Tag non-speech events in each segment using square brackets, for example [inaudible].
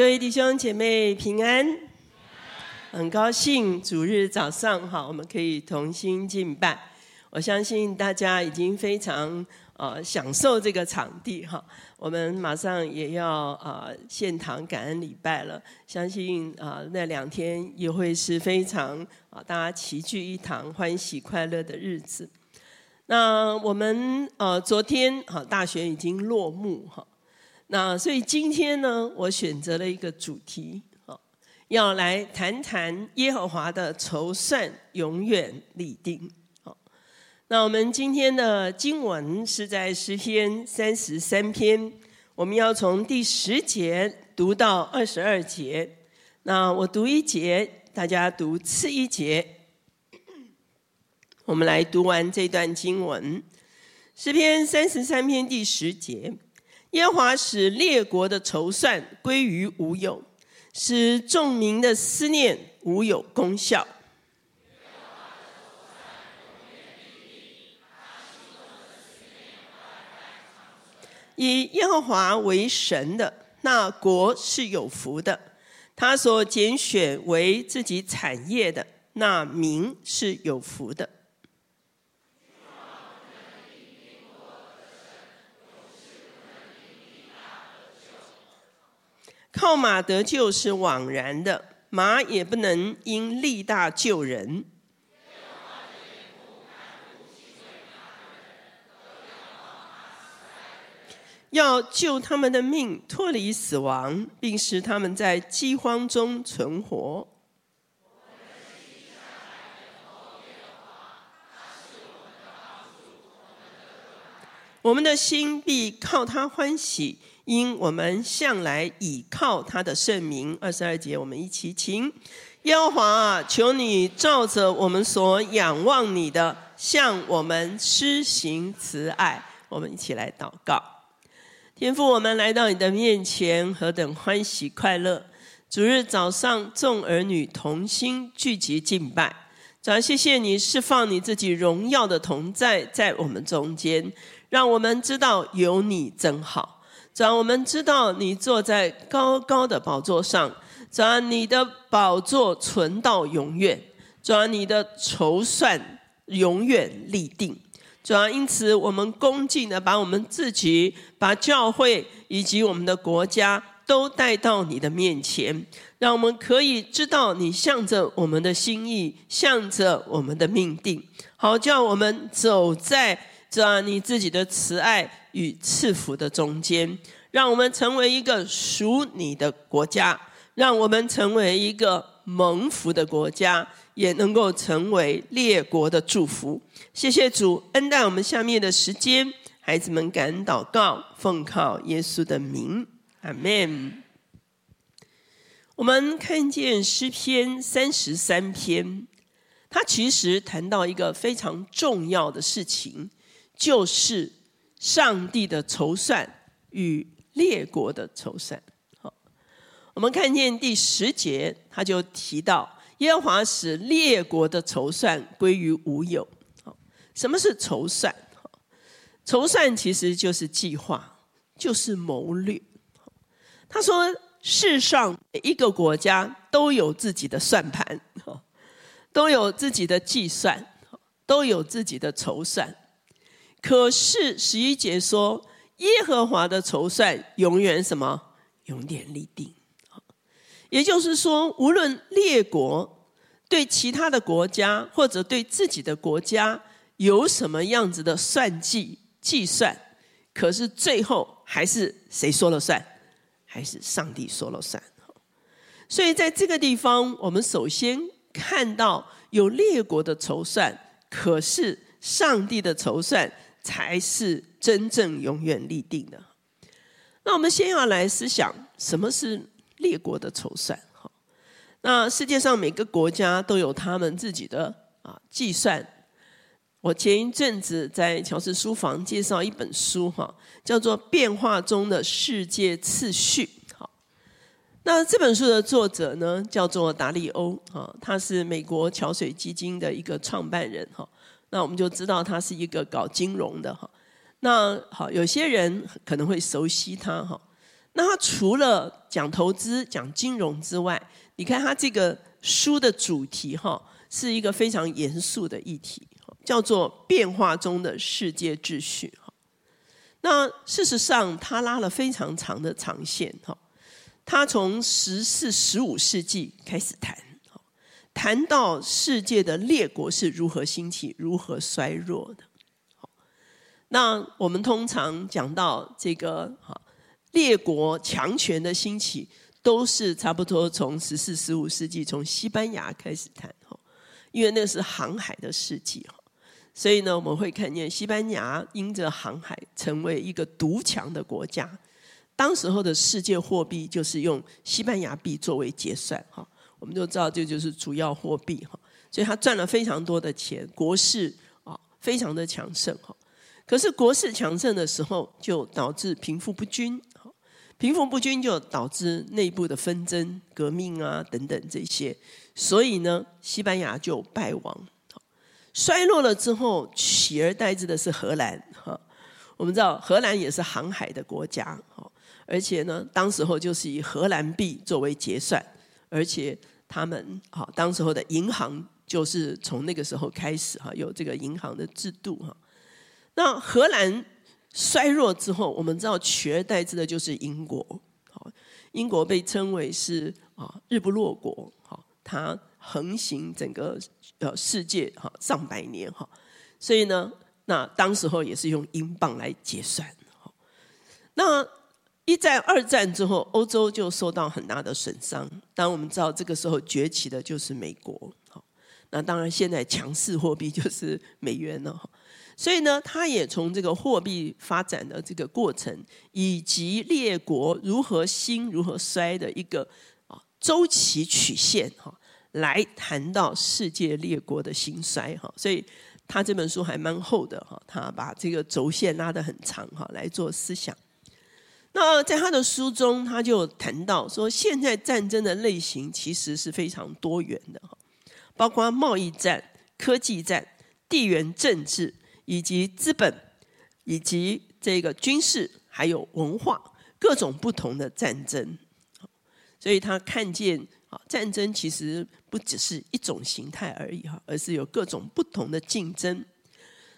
各位弟兄姐妹平安，很高兴主日早上好，我们可以同心敬拜。我相信大家已经非常呃享受这个场地哈。我们马上也要啊献堂感恩礼拜了，相信啊那两天也会是非常啊大家齐聚一堂、欢喜快乐的日子。那我们呃昨天哈大选已经落幕哈。那所以今天呢，我选择了一个主题，要来谈谈耶和华的筹算永远立定。好，那我们今天的经文是在诗篇三十三篇，我们要从第十节读到二十二节。那我读一节，大家读次一节，我们来读完这段经文。诗篇三十三篇第十节。耶和华使列国的筹算归于无有，使众民的思念无有功效。以耶和华为神的那国是有福的，他所拣选为自己产业的那民是有福的。靠马得救是枉然的，马也不能因力大救人。要救他们的命脱离死亡，并使他们在饥荒中存活。我们的心必靠他欢喜。因我们向来倚靠他的圣名，二十二节，我们一起请耶和华啊，求你照着我们所仰望你的，向我们施行慈爱。我们一起来祷告，天父，我们来到你的面前，何等欢喜快乐！主日早上，众儿女同心聚集敬拜，主要，谢谢你释放你自己荣耀的同在在我们中间，让我们知道有你真好。主啊，我们知道你坐在高高的宝座上，主啊，你的宝座存到永远，主啊，你的筹算永远立定，主啊，因此我们恭敬的把我们自己、把教会以及我们的国家都带到你的面前，让我们可以知道你向着我们的心意，向着我们的命定，好叫我们走在主啊你自己的慈爱。与赐福的中间，让我们成为一个属你的国家，让我们成为一个蒙福的国家，也能够成为列国的祝福。谢谢主恩待我们下面的时间，孩子们感恩祷告，奉靠耶稣的名，阿门。我们看见诗篇三十三篇，它其实谈到一个非常重要的事情，就是。上帝的筹算与列国的筹算，好，我们看见第十节，他就提到耶和华使列国的筹算归于无有。好，什么是筹算？筹算其实就是计划，就是谋略。他说，世上每一个国家都有自己的算盘，都有自己的计算，都有自己的筹算。可是十一节说，耶和华的筹算永远什么？永远立定。也就是说，无论列国对其他的国家或者对自己的国家有什么样子的算计计算，可是最后还是谁说了算？还是上帝说了算。所以在这个地方，我们首先看到有列国的筹算，可是上帝的筹算。才是真正永远立定的。那我们先要来思想什么是列国的筹算。好，那世界上每个国家都有他们自己的啊计算。我前一阵子在乔氏书房介绍一本书哈，叫做《变化中的世界次序》。好，那这本书的作者呢叫做达利欧啊，他是美国桥水基金的一个创办人哈。那我们就知道他是一个搞金融的哈。那好，有些人可能会熟悉他哈。那他除了讲投资、讲金融之外，你看他这个书的主题哈，是一个非常严肃的议题，叫做变化中的世界秩序。哈那事实上，他拉了非常长的长线哈，他从十四、十五世纪开始谈，谈到世界的列国是如何兴起、如何衰弱的。那我们通常讲到这个哈列国强权的兴起，都是差不多从十四、十五世纪从西班牙开始谈哈，因为那是航海的世纪哈。所以呢，我们会看见西班牙因着航海成为一个独强的国家。当时候的世界货币就是用西班牙币作为结算，哈，我们就知道这就是主要货币，哈。所以他赚了非常多的钱，国势啊非常的强盛，哈。可是国势强盛的时候，就导致贫富不均，哈，贫富不均就导致内部的纷争、革命啊等等这些。所以呢，西班牙就败亡。衰落了之后，取而代之的是荷兰。哈，我们知道荷兰也是航海的国家，哈，而且呢，当时候就是以荷兰币作为结算，而且他们哈，当时候的银行就是从那个时候开始哈，有这个银行的制度哈。那荷兰衰弱之后，我们知道取而代之的就是英国，好，英国被称为是啊日不落国，好，它。横行整个呃世界哈上百年哈，所以呢，那当时候也是用英镑来结算。那一战、二战之后，欧洲就受到很大的损伤。当我们知道这个时候崛起的就是美国，那当然现在强势货币就是美元了。所以呢，他也从这个货币发展的这个过程，以及列国如何兴、如何衰的一个啊周期曲线哈。来谈到世界列国的兴衰哈，所以他这本书还蛮厚的哈，他把这个轴线拉得很长哈，来做思想。那在他的书中，他就谈到说，现在战争的类型其实是非常多元的哈，包括贸易战、科技战、地缘政治，以及资本，以及这个军事，还有文化，各种不同的战争。所以他看见。啊，战争其实不只是一种形态而已哈，而是有各种不同的竞争。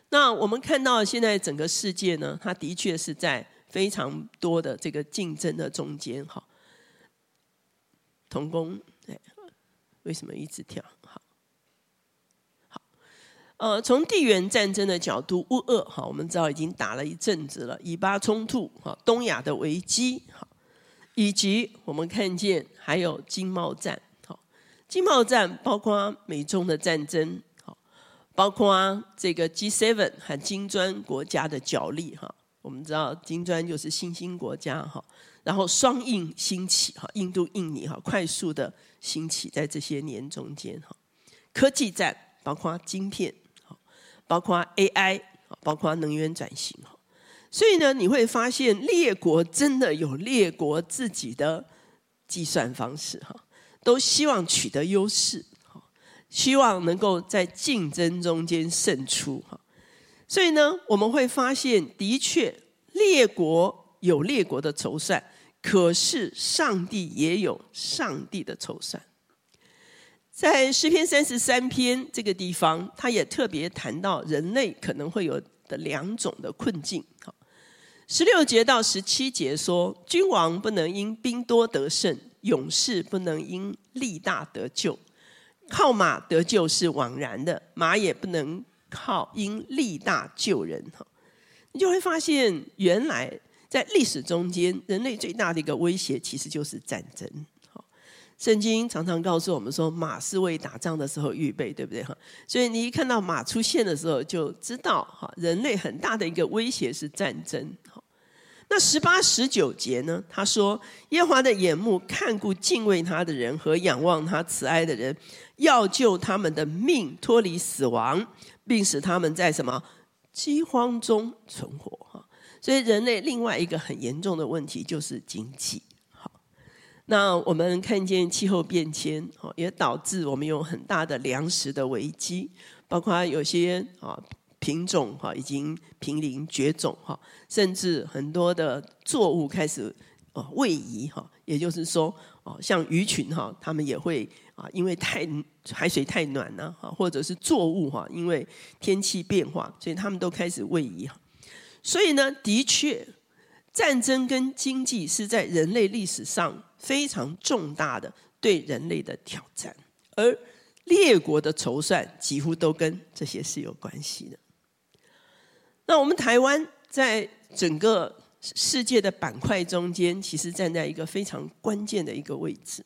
那我们看到现在整个世界呢，它的确是在非常多的这个竞争的中间哈。童工，哎，为什么一直跳？好，好，呃，从地缘战争的角度，乌俄哈，我们知道已经打了一阵子了，以巴冲突哈，东亚的危机哈。以及我们看见还有经贸战，好，经贸战包括美中的战争，好，包括啊这个 G7 和金砖国家的角力，哈，我们知道金砖就是新兴国家，哈，然后双印兴起，哈，印度、印尼，哈，快速的兴起在这些年中间，哈，科技战包括晶片，包括 AI，包括能源转型，哈。所以呢，你会发现列国真的有列国自己的计算方式哈，都希望取得优势，希望能够在竞争中间胜出哈。所以呢，我们会发现，的确列国有列国的筹算，可是上帝也有上帝的筹算。在诗篇三十三篇这个地方，他也特别谈到人类可能会有的两种的困境。十六节到十七节说，君王不能因兵多得胜，勇士不能因力大得救。靠马得救是枉然的，马也不能靠因力大救人。哈，你就会发现，原来在历史中间，人类最大的一个威胁其实就是战争。圣经常常告诉我们说，马是为打仗的时候预备，对不对？哈，所以你一看到马出现的时候，就知道哈，人类很大的一个威胁是战争。那十八、十九节呢？他说：“耶和华的眼目看顾敬畏他的人和仰望他慈爱的人，要救他们的命脱离死亡，并使他们在什么饥荒中存活。”哈，所以人类另外一个很严重的问题就是经济。好，那我们看见气候变迁，也导致我们有很大的粮食的危机，包括有些啊。品种哈已经濒临绝种哈，甚至很多的作物开始哦位移哈，也就是说哦，像鱼群哈，他们也会啊，因为太海水太暖了哈，或者是作物哈，因为天气变化，所以他们都开始位移哈。所以呢，的确，战争跟经济是在人类历史上非常重大的对人类的挑战，而列国的筹算几乎都跟这些是有关系的。那我们台湾在整个世界的板块中间，其实站在一个非常关键的一个位置。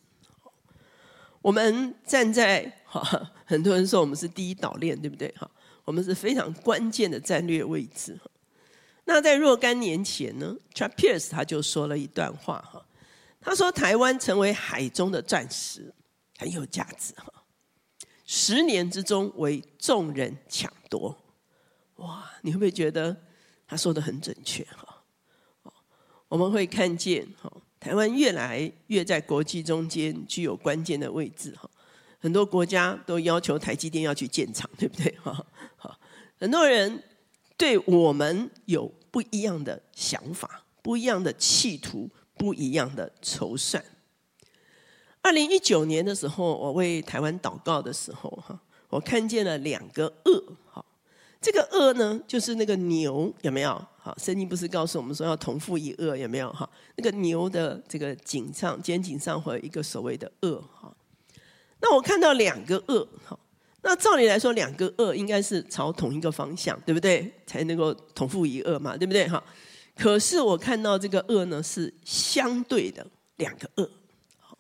我们站在 [laughs] 哈，很多人说我们是第一岛链，对不对？哈，我们是非常关键的战略位置。那在若干年前呢，Chuck Pierce 他就说了一段话哈，他说台湾成为海中的钻石，很有价值哈，十年之中为众人抢夺。哇，你会不会觉得他说的很准确哈？我们会看见哈，台湾越来越在国际中间具有关键的位置哈。很多国家都要求台积电要去建厂，[laughs] 对不对？哈，好，很多人对我们有不一样的想法、不一样的企图、不一样的筹算。二零一九年的时候，我为台湾祷告的时候哈，我看见了两个恶哈。这个恶呢，就是那个牛，有没有？好，圣经不是告诉我们说要同父异恶，有没有？哈，那个牛的这个颈上、肩颈上会有一个所谓的恶，哈。那我看到两个恶，哈，那照理来说，两个恶应该是朝同一个方向，对不对？才能够同父异恶嘛，对不对？哈。可是我看到这个恶呢，是相对的两个恶，好。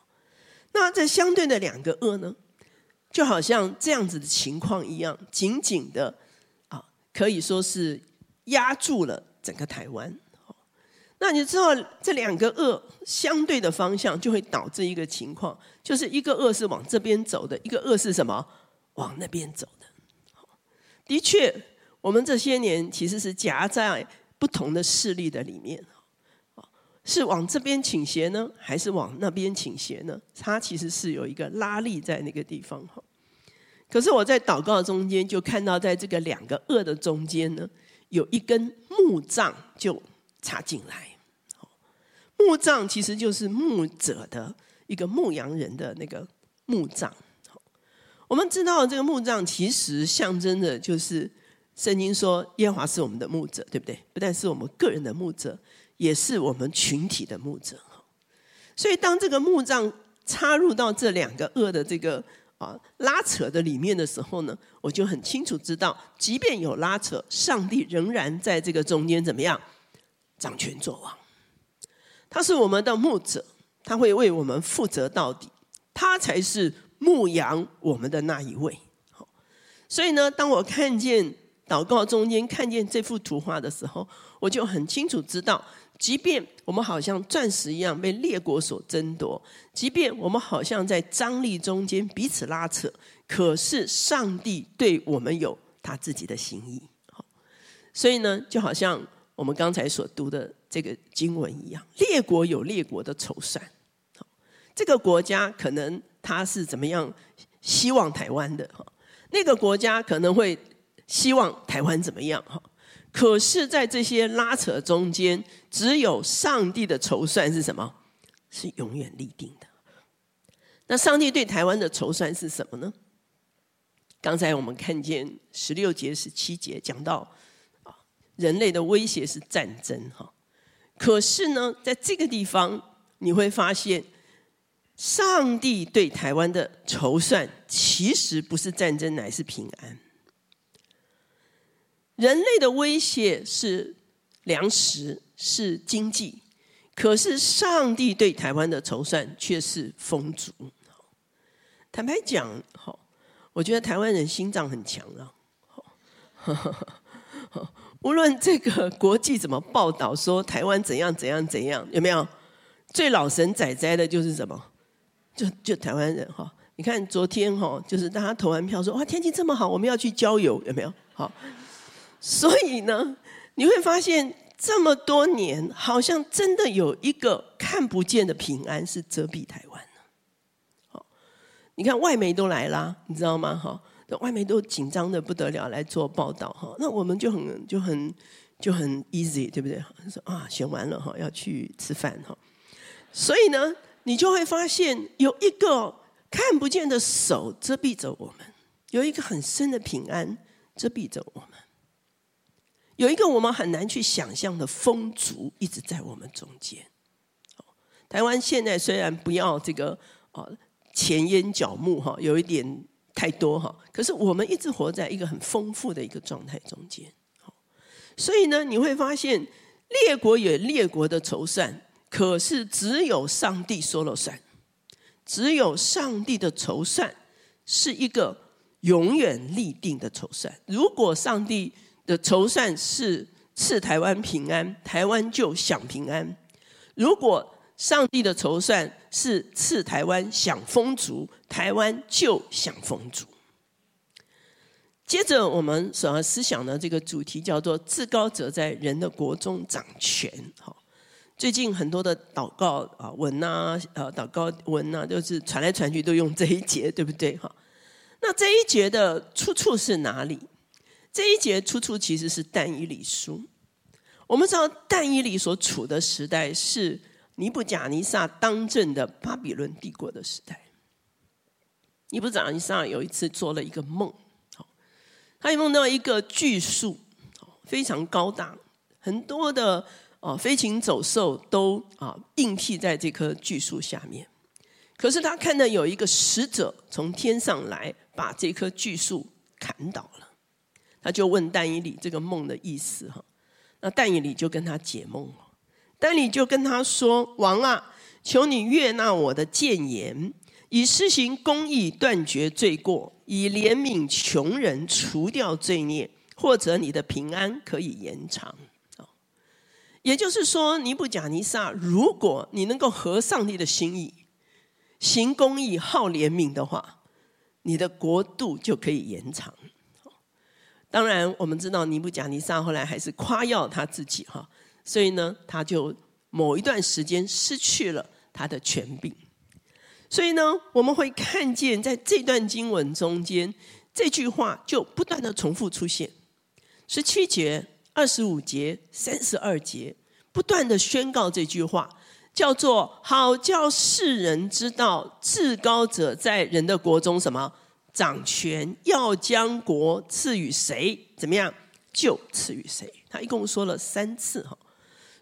那这相对的两个恶呢，就好像这样子的情况一样，紧紧的。可以说是压住了整个台湾。那你知道这两个恶相对的方向，就会导致一个情况，就是一个恶是往这边走的，一个恶是什么？往那边走的。的确，我们这些年其实是夹在不同的势力的里面，是往这边倾斜呢，还是往那边倾斜呢？它其实是有一个拉力在那个地方哈。可是我在祷告中间就看到，在这个两个恶的中间呢，有一根木杖就插进来。木杖其实就是牧者的一个牧羊人的那个木杖。我们知道这个木杖其实象征的就是圣经说耶和华是我们的牧者，对不对？不但是我们个人的牧者，也是我们群体的牧者。所以当这个木杖插入到这两个恶的这个。啊，拉扯的里面的时候呢，我就很清楚知道，即便有拉扯，上帝仍然在这个中间怎么样掌权作王。他是我们的牧者，他会为我们负责到底，他才是牧养我们的那一位。所以呢，当我看见祷告中间看见这幅图画的时候，我就很清楚知道。即便我们好像钻石一样被列国所争夺，即便我们好像在张力中间彼此拉扯，可是上帝对我们有他自己的心意。好，所以呢，就好像我们刚才所读的这个经文一样，列国有列国的筹算。这个国家可能他是怎么样希望台湾的？哈，那个国家可能会希望台湾怎么样？哈。可是，在这些拉扯中间，只有上帝的筹算是什么？是永远立定的。那上帝对台湾的筹算是什么呢？刚才我们看见十六节、十七节讲到，人类的威胁是战争，哈。可是呢，在这个地方你会发现，上帝对台湾的筹算其实不是战争，乃是平安。人类的威胁是粮食，是经济，可是上帝对台湾的筹算却是丰足。坦白讲，好，我觉得台湾人心脏很强啊。[laughs] 无论这个国际怎么报道说台湾怎样怎样怎样，有没有最老神仔仔的就是什么？就就台湾人哈。你看昨天哈，就是大家投完票说哇天气这么好，我们要去郊游，有没有？好。所以呢，你会发现这么多年，好像真的有一个看不见的平安是遮蔽台湾。好，你看外媒都来啦，你知道吗？哈，外媒都紧张的不得了来做报道哈。那我们就很就很就很 easy，对不对？说啊，选完了哈，要去吃饭哈。所以呢，你就会发现有一个看不见的手遮蔽着我们，有一个很深的平安遮蔽着我们，有一个我们很难去想象的丰足一直在我们中间。台湾现在虽然不要这个哦前烟角目哈，有一点太多哈，可是我们一直活在一个很丰富的一个状态中间。所以呢，你会发现列国有列国的筹算，可是只有上帝说了算，只有上帝的筹算是一个永远立定的筹算。如果上帝的筹算是赐台湾平安，台湾就享平安；如果上帝的筹算是赐台湾享丰足，台湾就享丰足。接着，我们所要思想的这个主题叫做“至高者在人的国中掌权”。好，最近很多的祷告啊文呐，呃，祷告文呐，就是传来传去都用这一节，对不对？哈，那这一节的出处是哪里？这一节出处其实是但以理书。我们知道但以理所处的时代是尼布甲尼撒当政的巴比伦帝国的时代。尼布甲尼撒有一次做了一个梦。他梦到一个巨树，非常高大，很多的啊飞禽走兽都啊应聘在这棵巨树下面。可是他看到有一个使者从天上来，把这棵巨树砍倒了。他就问但以理这个梦的意思哈，那但以理就跟他解梦了。但以理就跟他说：“王啊，求你悦纳我的谏言。”以施行公义断绝罪过，以怜悯穷人除掉罪孽，或者你的平安可以延长。也就是说，尼布甲尼撒，如果你能够合上帝的心意，行公义、好怜悯的话，你的国度就可以延长。当然，我们知道尼布甲尼撒后来还是夸耀他自己哈，所以呢，他就某一段时间失去了他的权柄。所以呢，我们会看见在这段经文中间，这句话就不断的重复出现，十七节、二十五节、三十二节，不断的宣告这句话，叫做“好叫世人知道，至高者在人的国中什么？掌权，要将国赐予谁，怎么样就赐予谁。”他一共说了三次哈，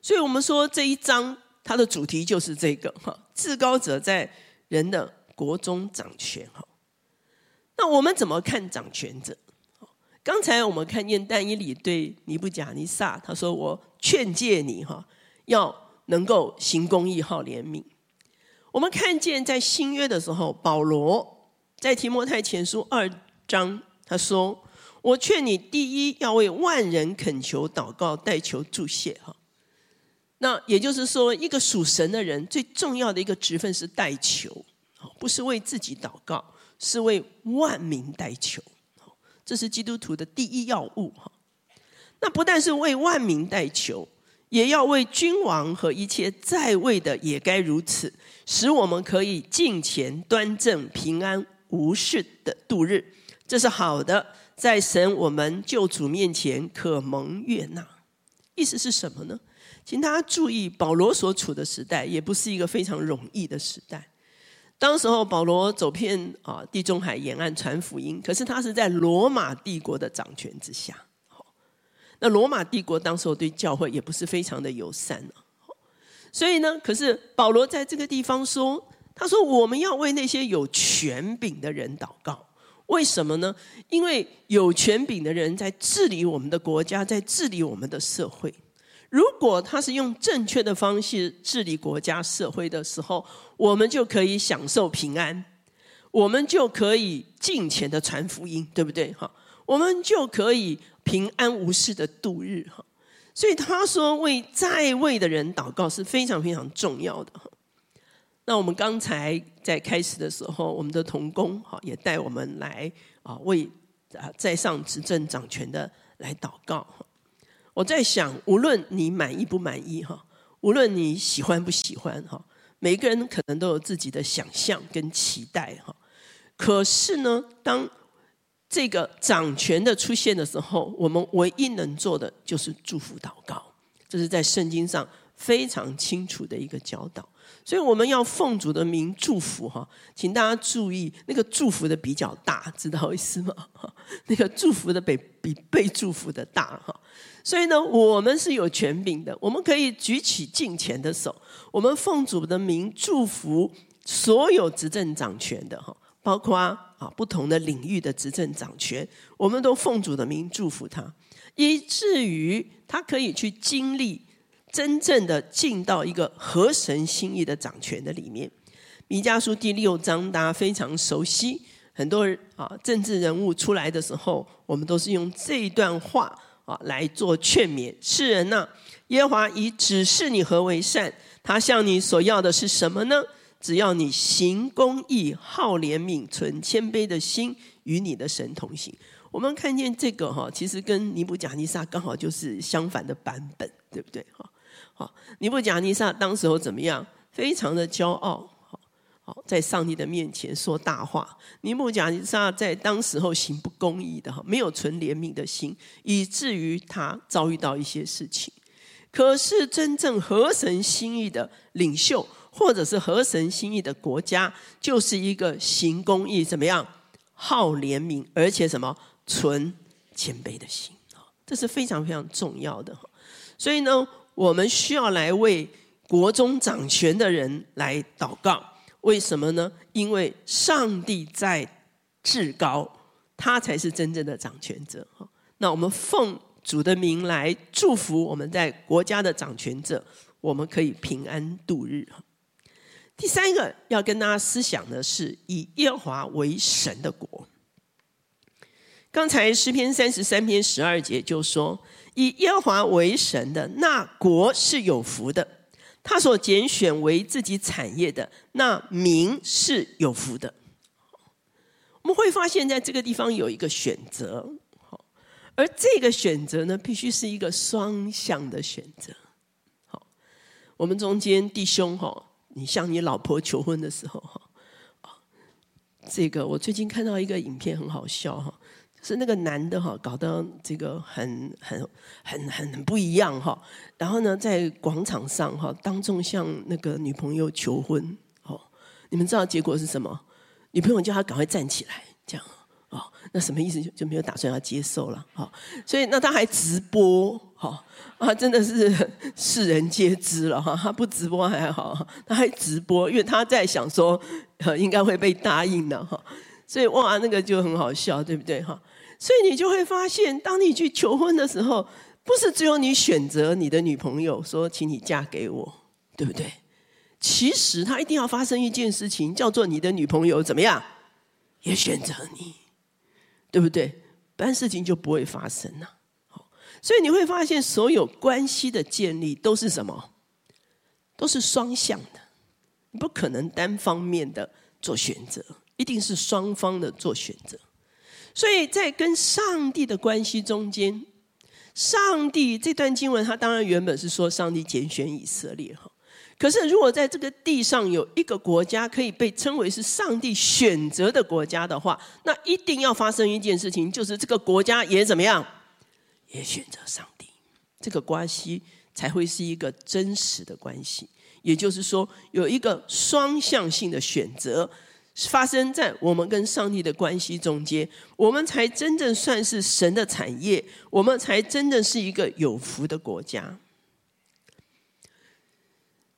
所以我们说这一章它的主题就是这个哈，至高者在。人的国中掌权哈，那我们怎么看掌权者？刚才我们看见但以理对尼布甲尼撒他说：“我劝诫你哈，要能够行公义、好怜悯。”我们看见在新约的时候，保罗在提摩太前书二章他说：“我劝你第一要为万人恳求、祷告、代求、祝谢。”哈。那也就是说，一个属神的人最重要的一个职分是代求，不是为自己祷告，是为万民代求。这是基督徒的第一要务哈。那不但是为万民代求，也要为君王和一切在位的也该如此，使我们可以敬虔端正、平安无事的度日。这是好的，在神我们救主面前可蒙悦纳。意思是什么呢？请大家注意，保罗所处的时代也不是一个非常容易的时代。当时候，保罗走遍啊地中海沿岸传福音，可是他是在罗马帝国的掌权之下。那罗马帝国当时候对教会也不是非常的友善。所以呢，可是保罗在这个地方说：“他说我们要为那些有权柄的人祷告。为什么呢？因为有权柄的人在治理我们的国家，在治理我们的社会。”如果他是用正确的方式治理国家社会的时候，我们就可以享受平安，我们就可以尽情的传福音，对不对？哈，我们就可以平安无事的度日，哈。所以他说，为在位的人祷告是非常非常重要的。那我们刚才在开始的时候，我们的同工哈也带我们来啊，为啊在上执政掌权的来祷告。我在想，无论你满意不满意哈，无论你喜欢不喜欢哈，每个人可能都有自己的想象跟期待哈。可是呢，当这个掌权的出现的时候，我们唯一能做的就是祝福祷告，这是在圣经上非常清楚的一个教导。所以我们要奉主的名祝福哈，请大家注意，那个祝福的比较大，知道意思吗？[laughs] 那个祝福的比比被祝福的大哈。所以呢，我们是有权柄的，我们可以举起敬虔的手，我们奉主的名祝福所有执政掌权的哈，包括啊不同的领域的执政掌权，我们都奉主的名祝福他，以至于他可以去经历。真正的进到一个合神心意的掌权的里面，弥迦书第六章大家非常熟悉，很多啊政治人物出来的时候，我们都是用这一段话啊来做劝勉。世人呐，耶华已指示你何为善，他向你所要的是什么呢？只要你行公义、好怜悯、存谦卑的心，与你的神同行。我们看见这个哈，其实跟尼布甲尼撒刚好就是相反的版本，对不对哈？好，尼布甲尼撒当时候怎么样？非常的骄傲，好，好，在上帝的面前说大话。尼布甲尼撒在当时候行不公义的，哈，没有存怜悯的心，以至于他遭遇到一些事情。可是真正合神心意的领袖，或者是合神心意的国家，就是一个行公义，怎么样？好怜悯，而且什么？存谦卑的心，这是非常非常重要的。所以呢。我们需要来为国中掌权的人来祷告，为什么呢？因为上帝在至高，他才是真正的掌权者。哈那我们奉主的名来祝福我们在国家的掌权者，我们可以平安度日。第三个要跟大家思想的是，以耶和华为神的国。刚才诗篇三十三篇十二节就说。以耶和华为神的那国是有福的，他所拣选为自己产业的那民是有福的。我们会发现，在这个地方有一个选择，而这个选择呢，必须是一个双向的选择。好，我们中间弟兄哈，你向你老婆求婚的时候哈，这个我最近看到一个影片，很好笑哈。是那个男的哈，搞得这个很很很很很不一样哈。然后呢，在广场上哈，当众向那个女朋友求婚。哦，你们知道结果是什么？女朋友叫他赶快站起来，这样哦。那什么意思？就就没有打算要接受了。哈，所以那他还直播哈啊，真的是世人皆知了哈。他不直播还好，他还直播，因为他在想说，应该会被答应的哈。所以哇，那个就很好笑，对不对哈？所以你就会发现，当你去求婚的时候，不是只有你选择你的女朋友说，请你嫁给我，对不对？其实他一定要发生一件事情，叫做你的女朋友怎么样，也选择你，对不对？不然事情就不会发生了。所以你会发现，所有关系的建立都是什么？都是双向的，你不可能单方面的做选择，一定是双方的做选择。所以在跟上帝的关系中间，上帝这段经文，他当然原本是说上帝拣选以色列哈。可是如果在这个地上有一个国家可以被称为是上帝选择的国家的话，那一定要发生一件事情，就是这个国家也怎么样，也选择上帝，这个关系才会是一个真实的关系。也就是说，有一个双向性的选择。发生在我们跟上帝的关系中间，我们才真正算是神的产业，我们才真正是一个有福的国家。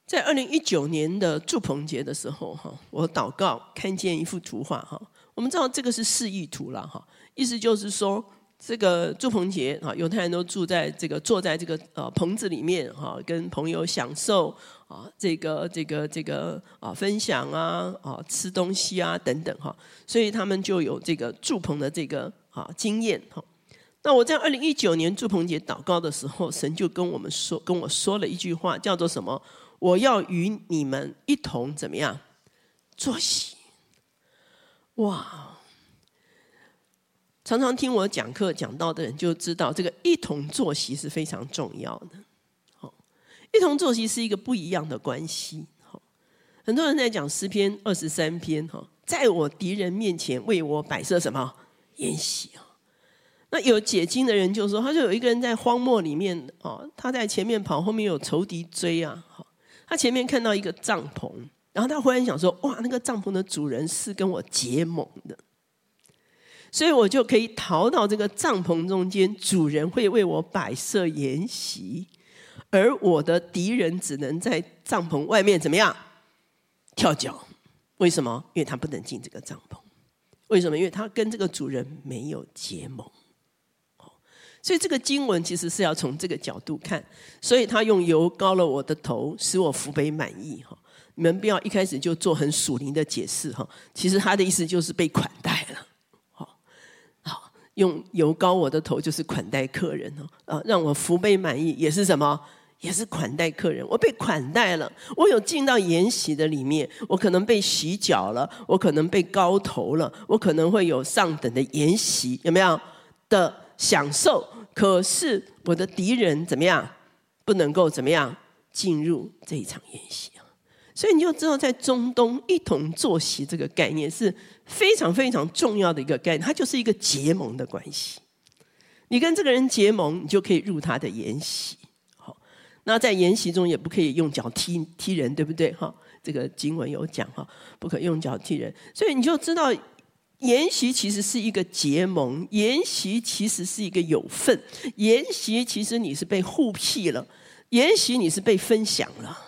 在二零一九年的祝棚节的时候，哈，我祷告看见一幅图画，哈，我们知道这个是示意图了，哈，意思就是说。这个住棚节啊，犹太人都住在这个坐在这个呃棚子里面哈，跟朋友享受啊这个这个这个啊分享啊啊吃东西啊等等哈，所以他们就有这个住棚的这个啊经验哈。那我在二零一九年住棚节祷告的时候，神就跟我们说跟我说了一句话，叫做什么？我要与你们一同怎么样坐席？哇！常常听我讲课讲到的人就知道，这个一同坐席是非常重要的。好，一同坐席是一个不一样的关系。好，很多人在讲诗篇二十三篇哈，在我敌人面前为我摆设什么宴席啊？那有解经的人就说，他就有一个人在荒漠里面哦，他在前面跑，后面有仇敌追啊。好，他前面看到一个帐篷，然后他忽然想说：“哇，那个帐篷的主人是跟我结盟的，所以我就可以逃到这个帐篷中间，主人会为我摆设筵席，而我的敌人只能在帐篷外面怎么样跳脚？为什么？因为他不能进这个帐篷。为什么？因为他跟这个主人没有结盟。”所以这个经文其实是要从这个角度看，所以他用油膏了我的头，使我福杯满意哈。你们不要一开始就做很属灵的解释哈，其实他的意思就是被款待了，用油膏我的头就是款待客人哦，啊，让我福杯满溢也是什么？也是款待客人。我被款待了，我有进到筵席的里面，我可能被洗脚了，我可能被膏头了，我可能会有上等的筵席，有没有的？享受，可是我的敌人怎么样？不能够怎么样进入这一场宴席！所以你就知道，在中东一同坐席这个概念是非常非常重要的一个概念，它就是一个结盟的关系。你跟这个人结盟，你就可以入他的宴席。好，那在宴席中也不可以用脚踢踢人，对不对？哈，这个经文有讲哈，不可用脚踢人，所以你就知道。筵席其实是一个结盟，筵席其实是一个有份，筵席其实你是被互辟了，筵席你是被分享了，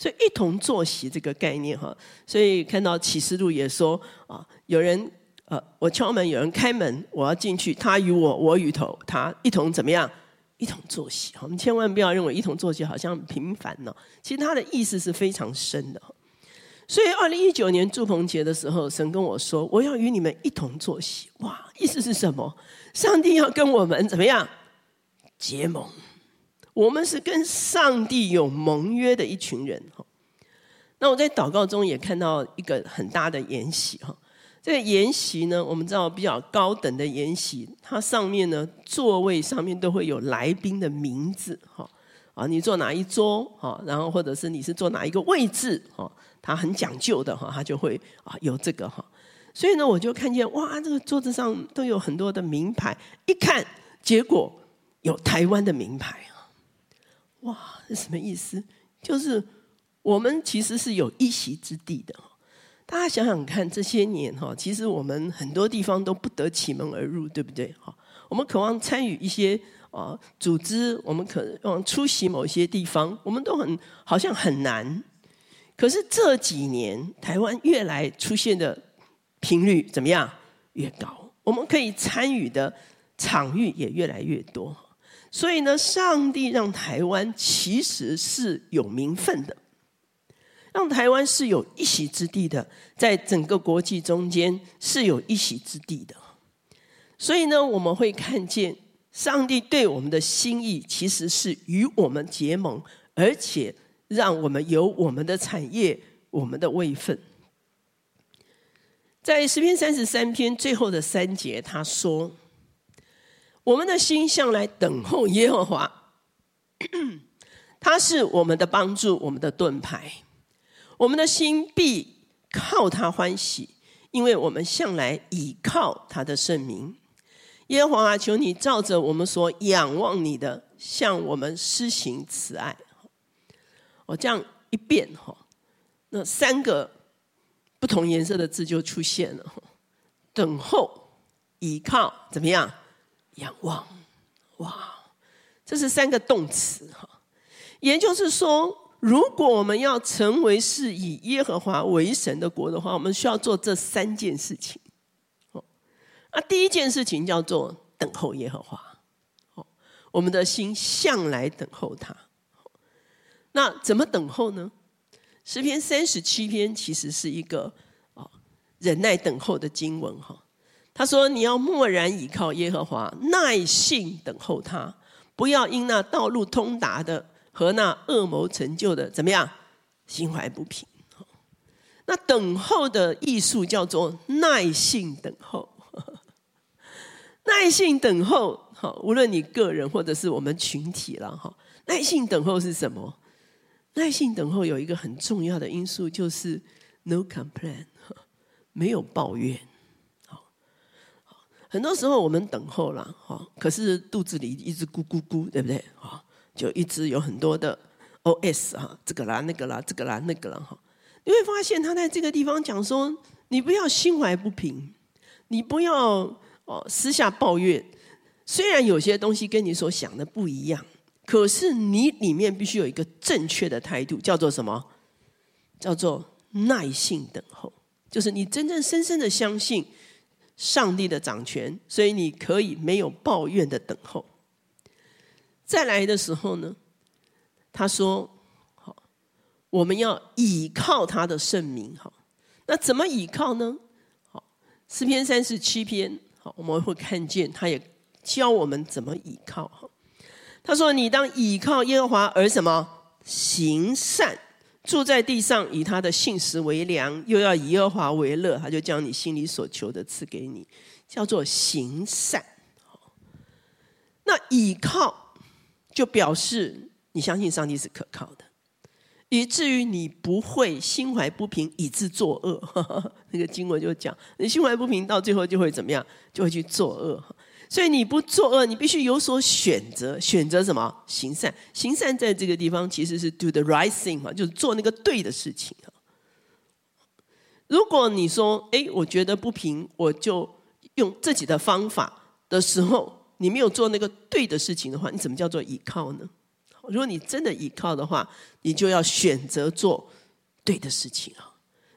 所以一同坐席这个概念哈，所以看到启示录也说啊，有人呃，我敲门，有人开门，我要进去，他与我，我与头，他一同怎么样？一同坐席。我们千万不要认为一同坐席好像很平凡呢，其实它的意思是非常深的。所以，二零一九年祝棚节的时候，神跟我说：“我要与你们一同坐席。”哇，意思是什么？上帝要跟我们怎么样结盟？我们是跟上帝有盟约的一群人哈。那我在祷告中也看到一个很大的筵席哈。这个筵席呢，我们知道比较高等的筵席，它上面呢座位上面都会有来宾的名字哈。啊，你坐哪一桌哈？然后或者是你是坐哪一个位置哈？他很讲究的哈，他就会啊有这个哈，所以呢，我就看见哇，这个桌子上都有很多的名牌，一看结果有台湾的名牌，哇，这什么意思？就是我们其实是有一席之地的。大家想想看，这些年哈，其实我们很多地方都不得其门而入，对不对？哈，我们渴望参与一些啊组织，我们渴望出席某些地方，我们都很好像很难。可是这几年，台湾越来出现的频率怎么样？越高，我们可以参与的场域也越来越多。所以呢，上帝让台湾其实是有名分的，让台湾是有一席之地的，在整个国际中间是有一席之地的。所以呢，我们会看见上帝对我们的心意，其实是与我们结盟，而且。让我们有我们的产业，我们的位分。在诗篇三十三篇最后的三节，他说：“我们的心向来等候耶和华，[clears throat] 他是我们的帮助，我们的盾牌。我们的心必靠他欢喜，因为我们向来倚靠他的圣名。耶和华啊，求你照着我们所仰望你的，向我们施行慈爱。”我这样一变哈，那三个不同颜色的字就出现了：等候、倚靠，怎么样？仰望，哇，这是三个动词哈。也就是说，如果我们要成为是以耶和华为神的国的话，我们需要做这三件事情。哦，那第一件事情叫做等候耶和华。哦，我们的心向来等候他。那怎么等候呢？诗篇三十七篇其实是一个哦忍耐等候的经文哈。他说：“你要默然倚靠耶和华，耐性等候他，不要因那道路通达的和那恶谋成就的怎么样，心怀不平。”那等候的艺术叫做耐性等候。[laughs] 耐性等候，好，无论你个人或者是我们群体了哈。耐性等候是什么？耐心等候有一个很重要的因素，就是 no complain，没有抱怨。很多时候我们等候了，哈可是肚子里一直咕咕咕，对不对？哈就一直有很多的 OS 哈，这个啦那个啦这个啦那个啦哈，你会发现他在这个地方讲说，你不要心怀不平，你不要哦私下抱怨，虽然有些东西跟你所想的不一样，可是你里面必须有一个正确的态度，叫做什么？叫做耐性等候，就是你真正深深的相信上帝的掌权，所以你可以没有抱怨的等候。再来的时候呢，他说：“好，我们要倚靠他的圣名。好，那怎么倚靠呢？好，诗篇三十七篇，好，我们会看见他也教我们怎么倚靠。哈，他说：你当倚靠耶和华而什么？行善，住在地上，以他的信实为粮，又要以耶华为乐，他就将你心里所求的赐给你，叫做行善。那倚靠。”就表示你相信上帝是可靠的，以至于你不会心怀不平以致作恶。[laughs] 那个经文就讲，你心怀不平到最后就会怎么样？就会去作恶。所以你不作恶，你必须有所选择，选择什么？行善。行善在这个地方其实是 do the right thing 嘛，就是做那个对的事情。如果你说，哎，我觉得不平，我就用自己的方法的时候。你没有做那个对的事情的话，你怎么叫做倚靠呢？如果你真的倚靠的话，你就要选择做对的事情啊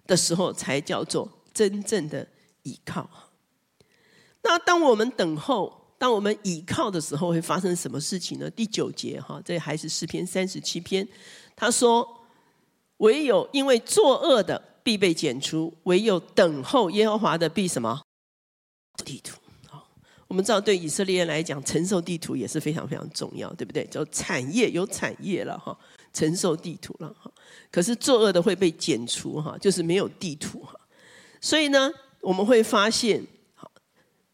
的时候，才叫做真正的倚靠。那当我们等候，当我们倚靠的时候，会发生什么事情呢？第九节哈，这还是诗篇三十七篇，他说：“唯有因为作恶的必被剪除，唯有等候耶和华的必什么？地土。”我们知道，对以色列人来讲，承受地图也是非常非常重要，对不对？就产业有产业了哈，承受地图了哈。可是作恶的会被剪除哈，就是没有地图哈。所以呢，我们会发现，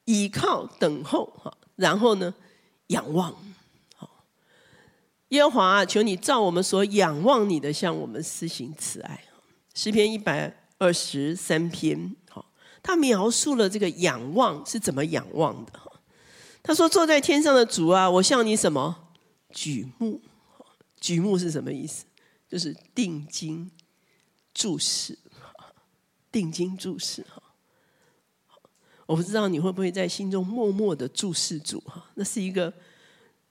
倚靠等候哈，然后呢，仰望，好，耶和华，求你照我们所仰望你的，向我们施行慈爱。诗篇一百二十三篇，好，他描述了这个仰望是怎么仰望的。他说：“坐在天上的主啊，我向你什么举目？举目是什么意思？就是定睛注视，定睛注视。我不知道你会不会在心中默默的注视主？哈，那是一个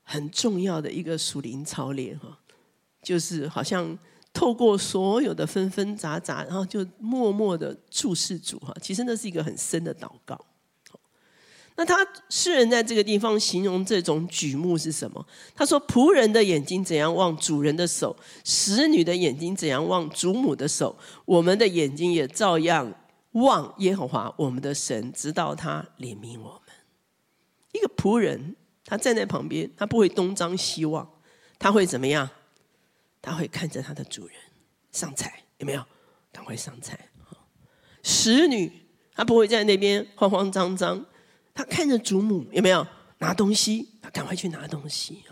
很重要的一个属灵操练。哈，就是好像透过所有的纷纷杂杂，然后就默默的注视主。哈，其实那是一个很深的祷告。”那他诗人在这个地方形容这种举目是什么？他说：“仆人的眼睛怎样望主人的手，使女的眼睛怎样望主母的手，我们的眼睛也照样望耶和华我们的神，直到他怜悯我们。”一个仆人，他站在旁边，他不会东张西望，他会怎么样？他会看着他的主人上菜，有没有？赶快上菜。使女，她不会在那边慌慌张张。她看着主母有没有拿东西，她赶快去拿东西。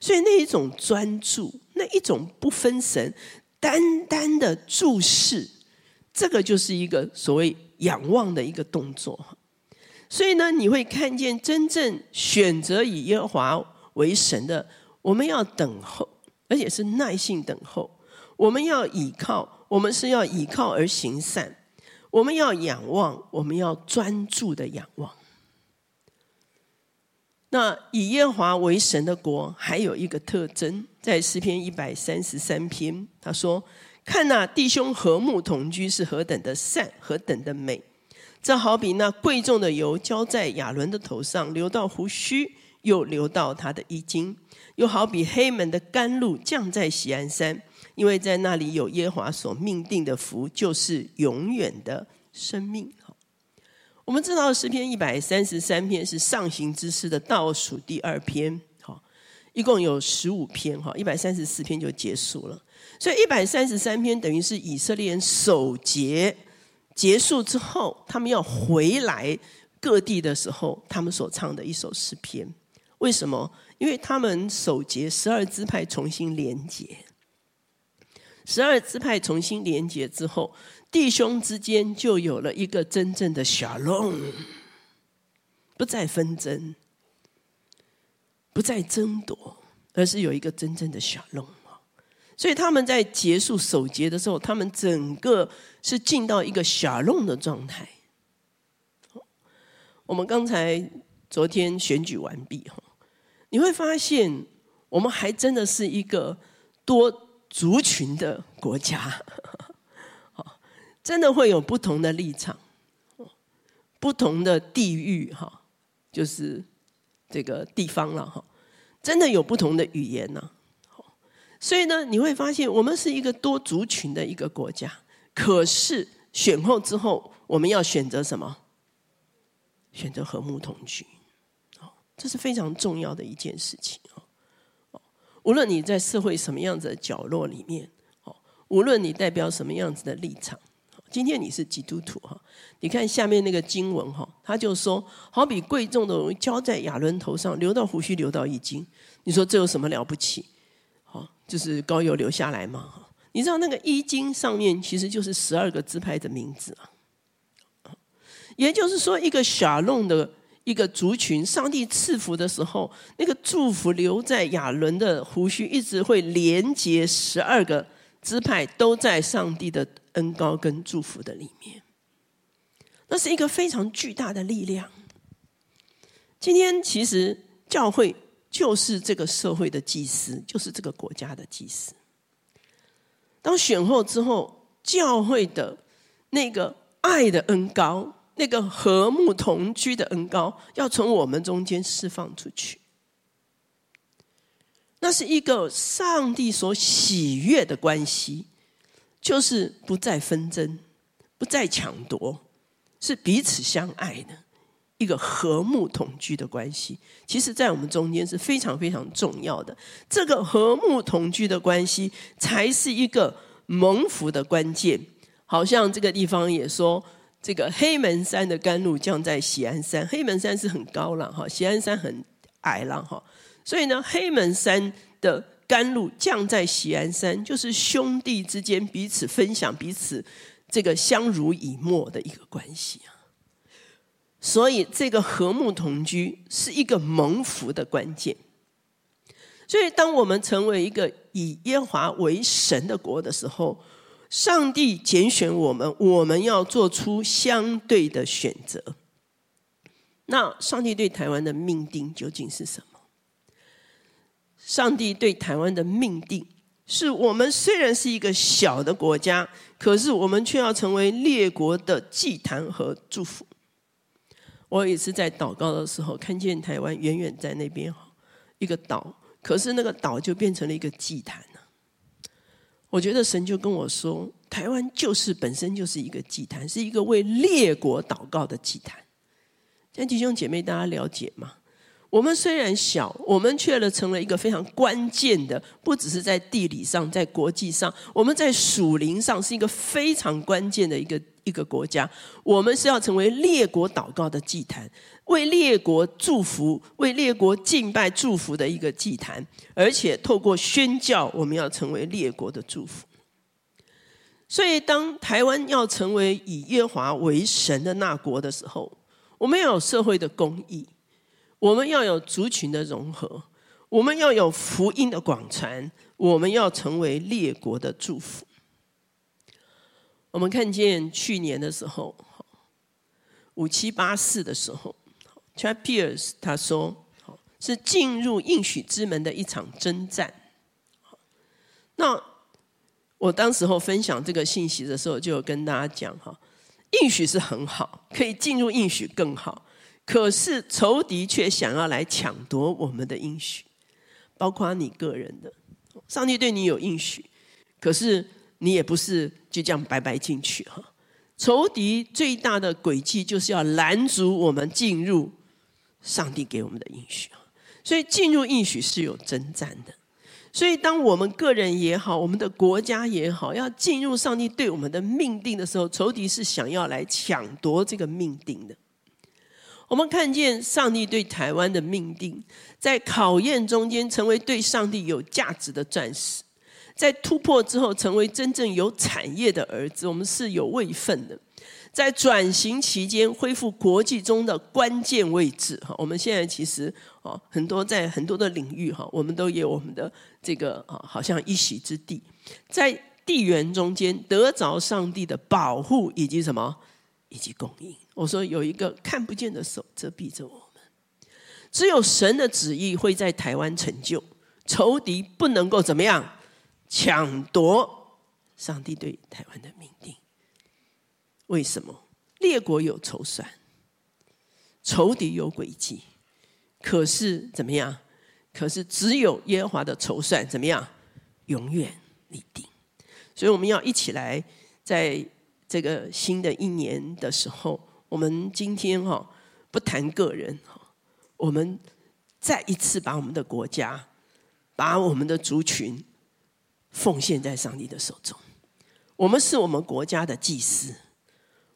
所以那一种专注，那一种不分神，单单的注视，这个就是一个所谓仰望的一个动作。所以呢，你会看见真正选择以耶和华为神的，我们要等候，而且是耐心等候。我们要倚靠，我们是要倚靠而行善。我们要仰望，我们要专注的仰望。那以耶华为神的国，还有一个特征，在诗篇一百三十三篇，他说：“看那弟兄和睦同居是何等的善，何等的美！这好比那贵重的油浇在亚伦的头上，流到胡须，又流到他的衣襟；又好比黑门的甘露降在喜安山，因为在那里有耶华所命定的福，就是永远的生命。”我们知道诗篇一百三十三篇是上行之诗的倒数第二篇，一共有十五篇，哈，一百三十四篇就结束了。所以一百三十三篇等于是以色列人守节结束之后，他们要回来各地的时候，他们所唱的一首诗篇。为什么？因为他们守节，十二支派重新连结，十二支派重新连结之后。弟兄之间就有了一个真正的小龙，不再纷争，不再争夺，而是有一个真正的小龙。所以他们在结束守节的时候，他们整个是进到一个小龙的状态。我们刚才昨天选举完毕哈，你会发现我们还真的是一个多族群的国家，[laughs] 真的会有不同的立场，不同的地域哈，就是这个地方了哈，真的有不同的语言呢。所以呢，你会发现我们是一个多族群的一个国家。可是选后之后，我们要选择什么？选择和睦同居，这是非常重要的一件事情哦。无论你在社会什么样子的角落里面，无论你代表什么样子的立场，今天你是基督徒哈，你看下面那个经文哈，他就说，好比贵重的荣浇在亚伦头上，流到胡须，流到衣襟。你说这有什么了不起？好就是膏油留下来嘛，你知道那个衣襟上面其实就是十二个支派的名字啊。也就是说，一个小弄的一个族群，上帝赐福的时候，那个祝福留在亚伦的胡须，一直会连接十二个支派，都在上帝的恩高跟祝福的里面。那是一个非常巨大的力量。今天其实教会。就是这个社会的祭司，就是这个国家的祭司。当选后之后，教会的那个爱的恩高，那个和睦同居的恩高，要从我们中间释放出去。那是一个上帝所喜悦的关系，就是不再纷争，不再抢夺，是彼此相爱的。一个和睦同居的关系，其实，在我们中间是非常非常重要的。这个和睦同居的关系，才是一个蒙福的关键。好像这个地方也说，这个黑门山的甘露降在喜安山。黑门山是很高了哈，喜安山很矮了哈。所以呢，黑门山的甘露降在喜安山，就是兄弟之间彼此分享、彼此这个相濡以沫的一个关系啊。所以，这个和睦同居是一个蒙福的关键。所以，当我们成为一个以耶华为神的国的时候，上帝拣选我们，我们要做出相对的选择。那上帝对台湾的命定究竟是什么？上帝对台湾的命定，是我们虽然是一个小的国家，可是我们却要成为列国的祭坛和祝福。我也是在祷告的时候，看见台湾远远在那边一个岛，可是那个岛就变成了一个祭坛了。我觉得神就跟我说，台湾就是本身就是一个祭坛，是一个为列国祷告的祭坛。这样弟兄姐妹，大家了解吗？我们虽然小，我们却了成了一个非常关键的，不只是在地理上，在国际上，我们在属灵上是一个非常关键的一个一个国家。我们是要成为列国祷告的祭坛，为列国祝福、为列国敬拜祝福的一个祭坛，而且透过宣教，我们要成为列国的祝福。所以，当台湾要成为以耶华为神的那国的时候，我们要有社会的公义。我们要有族群的融合，我们要有福音的广传，我们要成为列国的祝福。我们看见去年的时候，五七八四的时候，Chuck Pierce 他说，是进入应许之门的一场征战。那我当时候分享这个信息的时候，就有跟大家讲哈，应许是很好，可以进入应许更好。可是仇敌却想要来抢夺我们的应许，包括你个人的。上帝对你有应许，可是你也不是就这样白白进去哈。仇敌最大的诡计就是要拦阻我们进入上帝给我们的应许，所以进入应许是有征战的。所以当我们个人也好，我们的国家也好，要进入上帝对我们的命定的时候，仇敌是想要来抢夺这个命定的。我们看见上帝对台湾的命定，在考验中间成为对上帝有价值的战士，在突破之后成为真正有产业的儿子。我们是有位分的，在转型期间恢复国际中的关键位置哈。我们现在其实哦，很多在很多的领域哈，我们都有我们的这个啊，好像一席之地，在地缘中间得着上帝的保护以及什么以及供应。我说有一个看不见的手遮蔽着我们，只有神的旨意会在台湾成就，仇敌不能够怎么样抢夺上帝对台湾的命定。为什么列国有筹算，仇敌有诡计，可是怎么样？可是只有耶和华的筹算怎么样？永远立定。所以我们要一起来，在这个新的一年的时候，我们今天哈不谈个人哈，我们再一次把我们的国家、把我们的族群奉献在上帝的手中。我们是我们国家的祭司。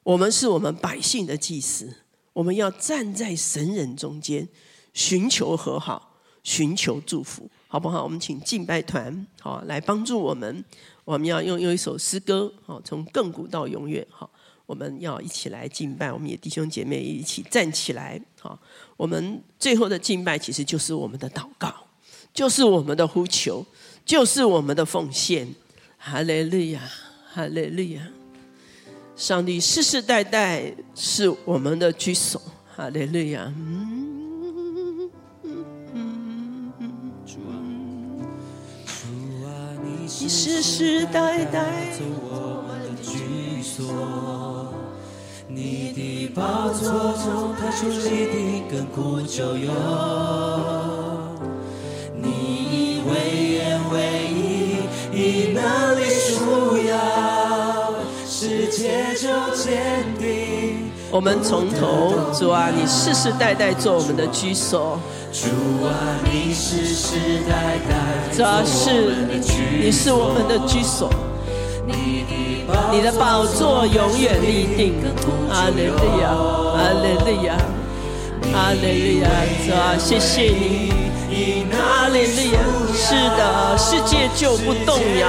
我们是我们百姓的祭司，我们要站在神人中间，寻求和好，寻求祝福，好不好？我们请敬拜团好来帮助我们。我们要用用一首诗歌，好，从亘古到永远，好，我们要一起来敬拜。我们也弟兄姐妹一起站起来，好，我们最后的敬拜其实就是我们的祷告，就是我们的呼求，就是我们的奉献。哈利路亚，哈利路亚。上帝世世代代是我们的居所，哈利路亚。主啊，你世世代代做我们的居所，你的宝座从太初立定，亘古就有，你以为言为义，以能力束腰。世界就坚定。我们从头，主啊，你世世代代做我们的居所。主啊，你世世代代，主啊，是，你是我们的居所。你的宝座永远立定。阿利路亚，阿利路亚，阿利路亚，主啊，谢谢你。阿利路亚，是的，世界就不动摇。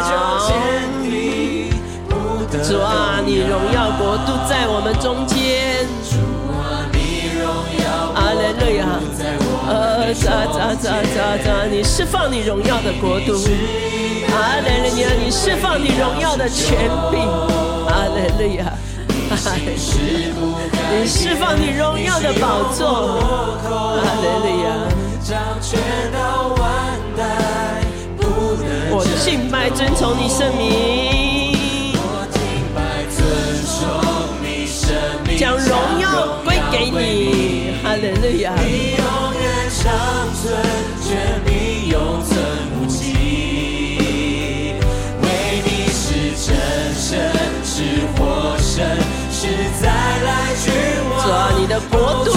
主啊，你荣耀国度在我们中间。我们中间。啊，咋咋咋咋咋，你释放你荣耀的国度。啊，来来，你你释放你荣耀的权柄。啊，来来呀，你释放你荣耀的宝座。啊，来来呀，我敬拜尊崇你圣名。的国度。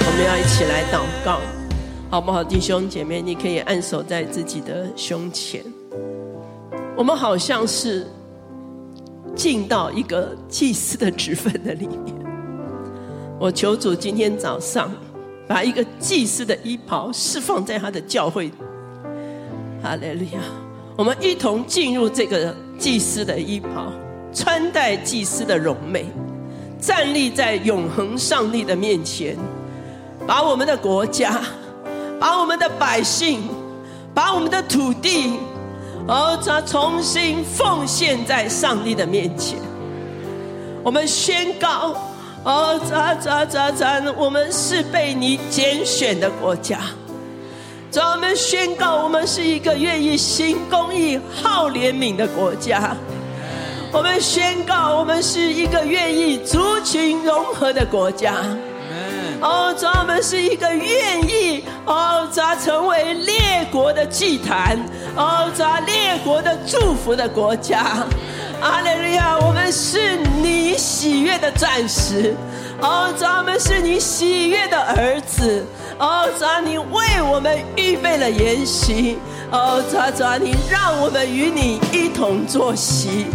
我们要一起来祷告，好不好，弟兄姐妹？你可以按手在自己的胸前。我们好像是进到一个祭司的职分的里面。我求主今天早上把一个祭司的衣袍释放在他的教会。哈利路亚！我们一同进入这个祭司的衣袍，穿戴祭司的荣美，站立在永恒上帝的面前，把我们的国家，把我们的百姓，把我们的土地。哦，他重新奉献在上帝的面前。我们宣告，哦，咱咱咱咱，我们是被你拣选的国家。我们宣告，我们是一个愿意行公义、好怜悯的国家。我们宣告，我们是一个愿意族群融合的国家。哦，咱们是一个愿意哦，咱成为列国的祭坛，哦，咱列国的祝福的国家。阿利路亚，我们是你喜悦的钻石，哦，咱们是你喜悦的儿子，哦，咱你为我们预备了筵席，哦，咱咱你让我们与你一同坐席。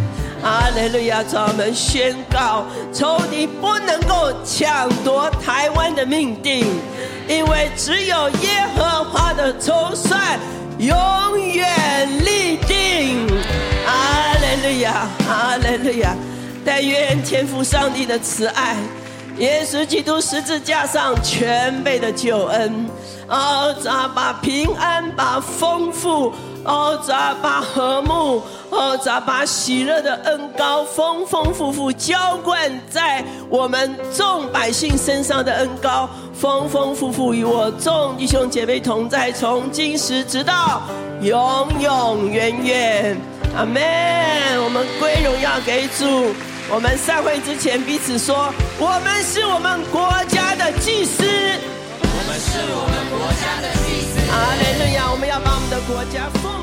哈利路亚！咱们宣告，仇敌不能够抢夺台湾的命定，因为只有耶和华的筹算永远立定。啊路亚，哈利路亚！但愿天父上帝的慈爱，耶稣基督十字架上全备的救恩，哦，咱把平安，把丰富。哦，咱把和睦，哦，咱把喜乐的恩膏丰丰富富浇灌在我们众百姓身上的恩膏，丰丰富富与我众弟兄姐妹同在，从今时直到永永远远，阿门。我们归荣耀给主。我们散会之前彼此说：我们是我们国家的祭司。我们是我们国家的祭司。阿门。这样，我们要把我们的国家奉。